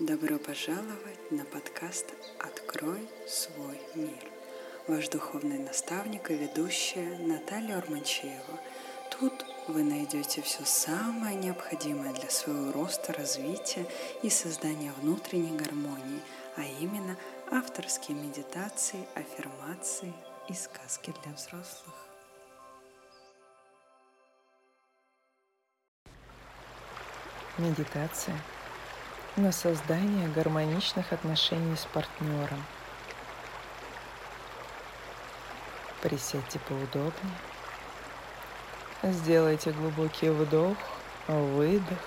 Добро пожаловать на подкаст «Открой свой мир». Ваш духовный наставник и ведущая Наталья Урманчеева. Тут вы найдете все самое необходимое для своего роста, развития и создания внутренней гармонии, а именно авторские медитации, аффирмации и сказки для взрослых. Медитация на создание гармоничных отношений с партнером. Присядьте поудобнее. Сделайте глубокий вдох, выдох.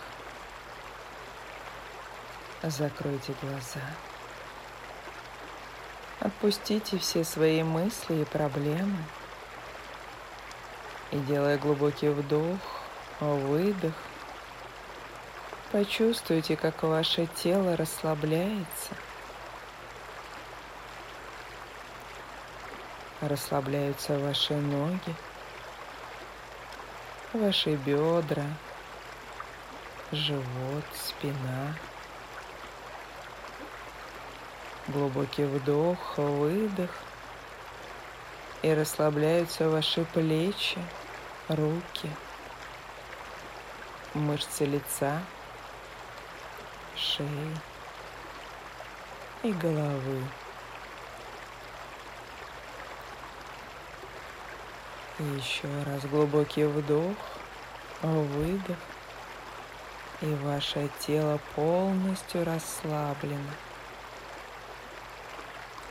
Закройте глаза. Отпустите все свои мысли и проблемы. И делая глубокий вдох, выдох, Почувствуйте, как ваше тело расслабляется. Расслабляются ваши ноги, ваши бедра, живот, спина. Глубокий вдох, выдох. И расслабляются ваши плечи, руки, мышцы лица шеи и головы. Еще раз глубокий вдох, выдох. И ваше тело полностью расслаблено.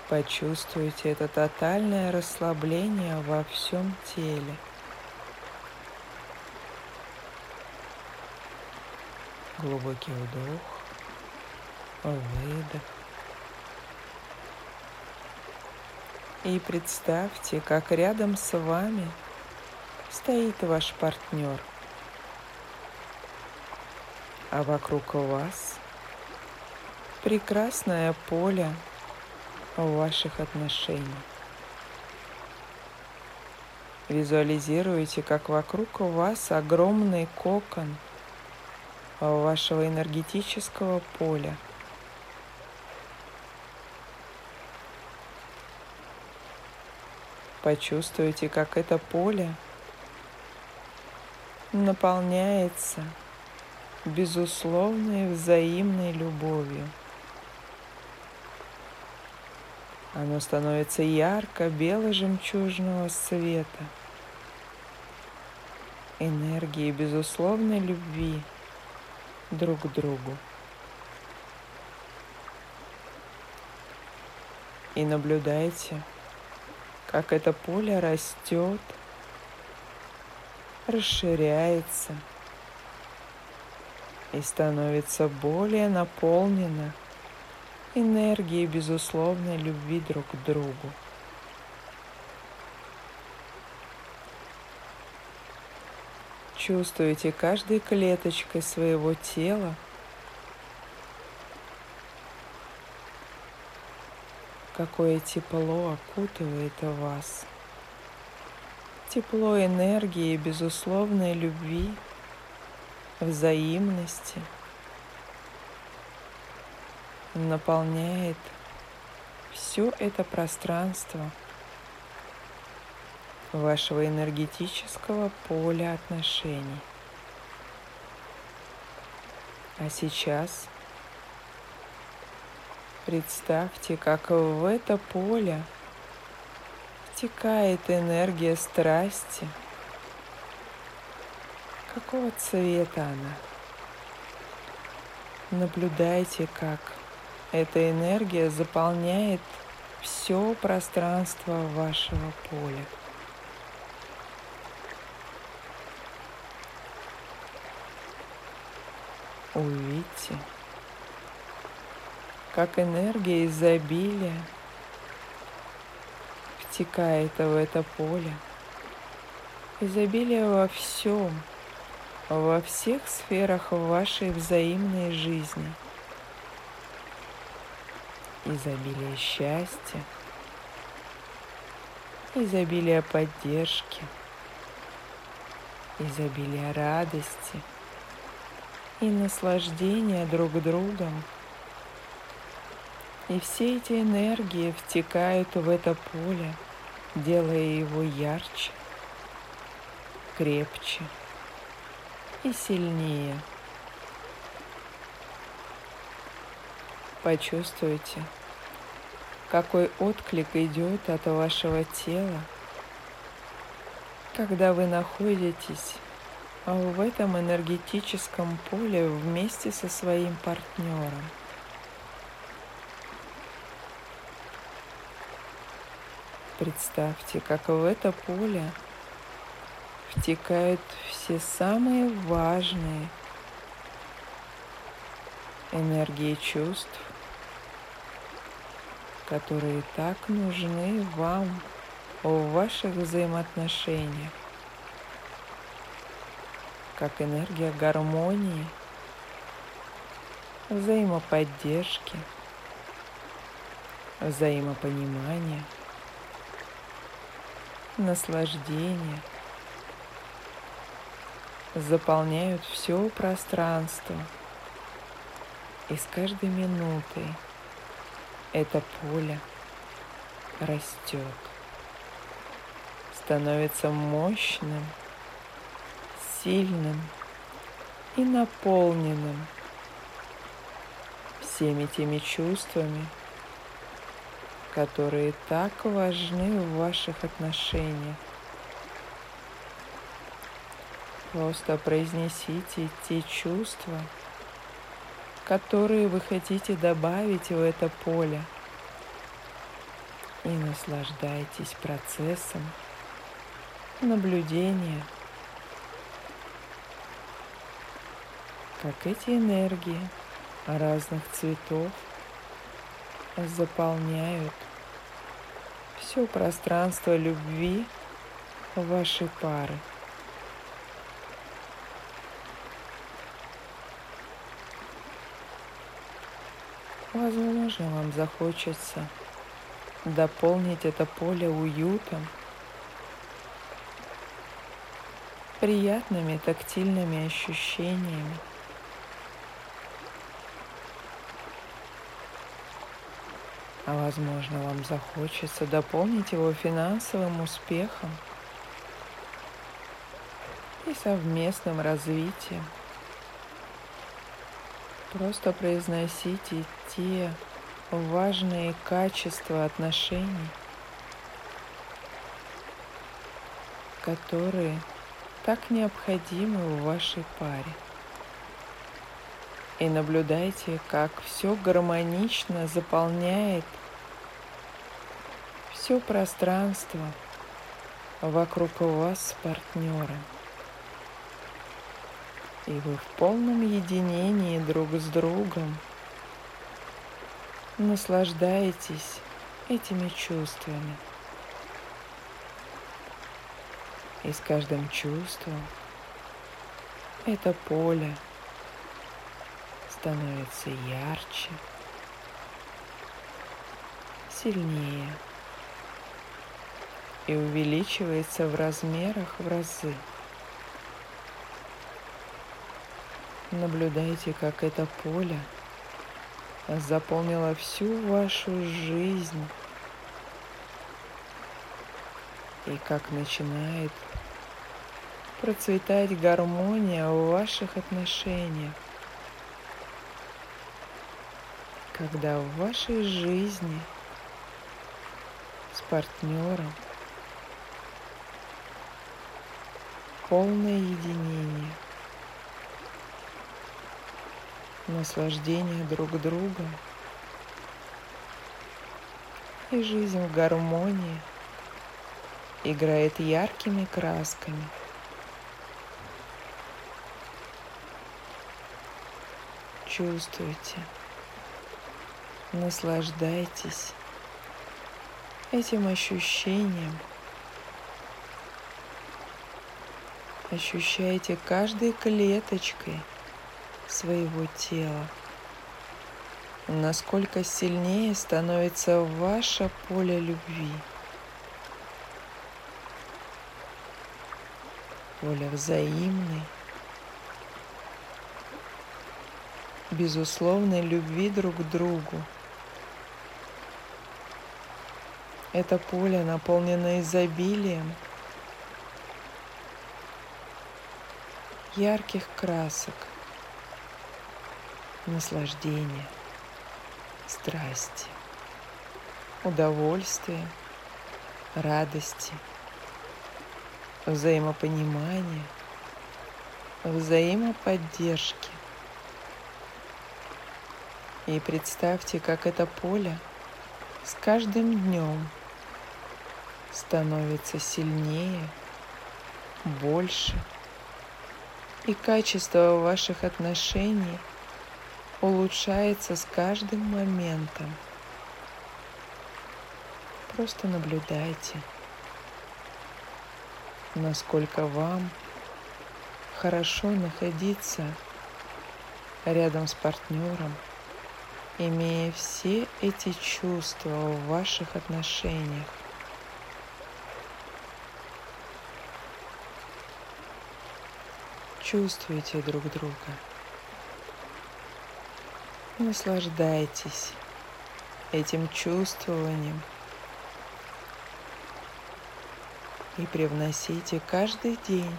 Почувствуйте это тотальное расслабление во всем теле. Глубокий вдох выдох. И представьте, как рядом с вами стоит ваш партнер, а вокруг вас прекрасное поле ваших отношений. Визуализируйте, как вокруг вас огромный кокон вашего энергетического поля – Почувствуйте, как это поле наполняется безусловной взаимной любовью. Оно становится ярко бело-жемчужного света, энергии безусловной любви друг к другу. И наблюдайте, как это поле растет, расширяется и становится более наполнено энергией безусловной любви друг к другу. Чувствуете каждой клеточкой своего тела – какое тепло окутывает вас. Тепло энергии, безусловной любви, взаимности наполняет все это пространство вашего энергетического поля отношений. А сейчас Представьте, как в это поле втекает энергия страсти. Какого цвета она? Наблюдайте, как эта энергия заполняет все пространство вашего поля. Увидьте, как энергия изобилия втекает в это поле. Изобилие во всем, во всех сферах вашей взаимной жизни. Изобилие счастья, изобилие поддержки, изобилие радости и наслаждения друг другом – И все эти энергии втекают в это поле, делая его ярче, крепче и сильнее. Почувствуйте, какой отклик идет от вашего тела, когда вы находитесь в этом энергетическом поле вместе со своим партнером. Представьте, как в это поле втекают все самые важные энергии чувств, которые так нужны вам в ваших взаимоотношениях, как энергия гармонии, взаимоподдержки, взаимопонимания, наслаждения заполняют все пространство. И с каждой минутой это поле растет, становится мощным, сильным и наполненным всеми теми чувствами, которые так важны в ваших отношениях. Просто произнесите те чувства, которые вы хотите добавить в это поле. И наслаждайтесь процессом наблюдения, как эти энергии разных цветов заполняют все пространство любви вашей пары. Возможно, вам захочется дополнить это поле уютом, приятными тактильными ощущениями. А возможно, вам захочется дополнить его финансовым успехом и совместным развитием. Просто произносите те важные качества отношений, которые так необходимы в вашей паре. И наблюдайте, как все гармонично заполняет все пространство вокруг вас с партнером и вы в полном единении друг с другом наслаждаетесь этими чувствами. И с каждым чувством это поле становится ярче, сильнее и увеличивается в размерах в разы. Наблюдайте, как это поле заполнило всю вашу жизнь и как начинает процветать гармония в ваших отношениях, когда в вашей жизни с партнером полное единение – наслаждение друг другом и жизнь в гармонии играет яркими красками. Чувствуйте, наслаждайтесь этим ощущением. Ощущайте каждой клеточкой – своего тела, насколько сильнее становится ваше поле любви. Поле взаимной, безусловной любви друг к другу Это поле наполнено изобилием ярких красок, наслаждения, страсти, удовольствия, радости, взаимопонимания, взаимоподдержки. И представьте, как это поле с каждым днем становится сильнее, больше, и качество ваших отношений улучшается с каждым моментом. Просто наблюдайте, насколько вам хорошо находиться рядом с партнером, имея все эти чувства в ваших отношениях. Чувствуйте друг друга. Наслаждайтесь этим чувствованием и привносите каждый день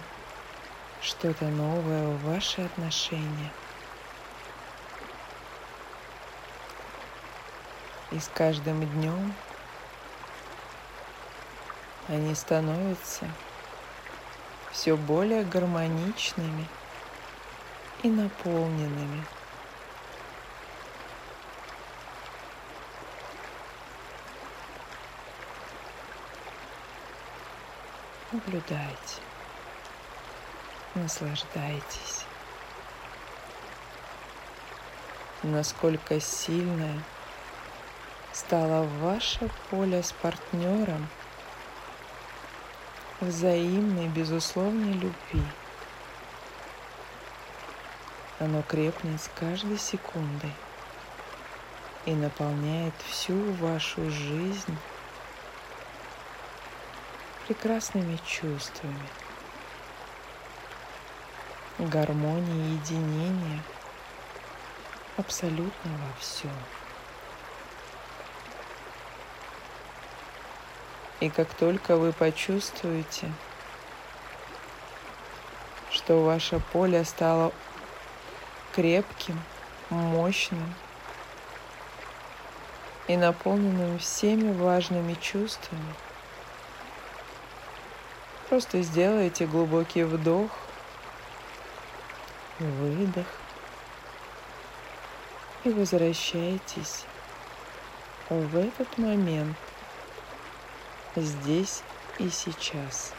что-то новое в ваши отношения. И с каждым днем они становятся все более гармоничными и наполненными. Наблюдайте наслаждайтесь. Насколько сильное стало ваше поле с партнером взаимной безусловной любви. Оно крепнет с каждой секундой и наполняет всю вашу жизнь прекрасными чувствами – гармонии и единения абсолютно во всем. И как только вы почувствуете, что ваше поле стало крепким, мощным и наполненным всеми важными чувствами, просто сделайте глубокий вдох выдох и возвращайтесь в этот момент здесь и сейчас.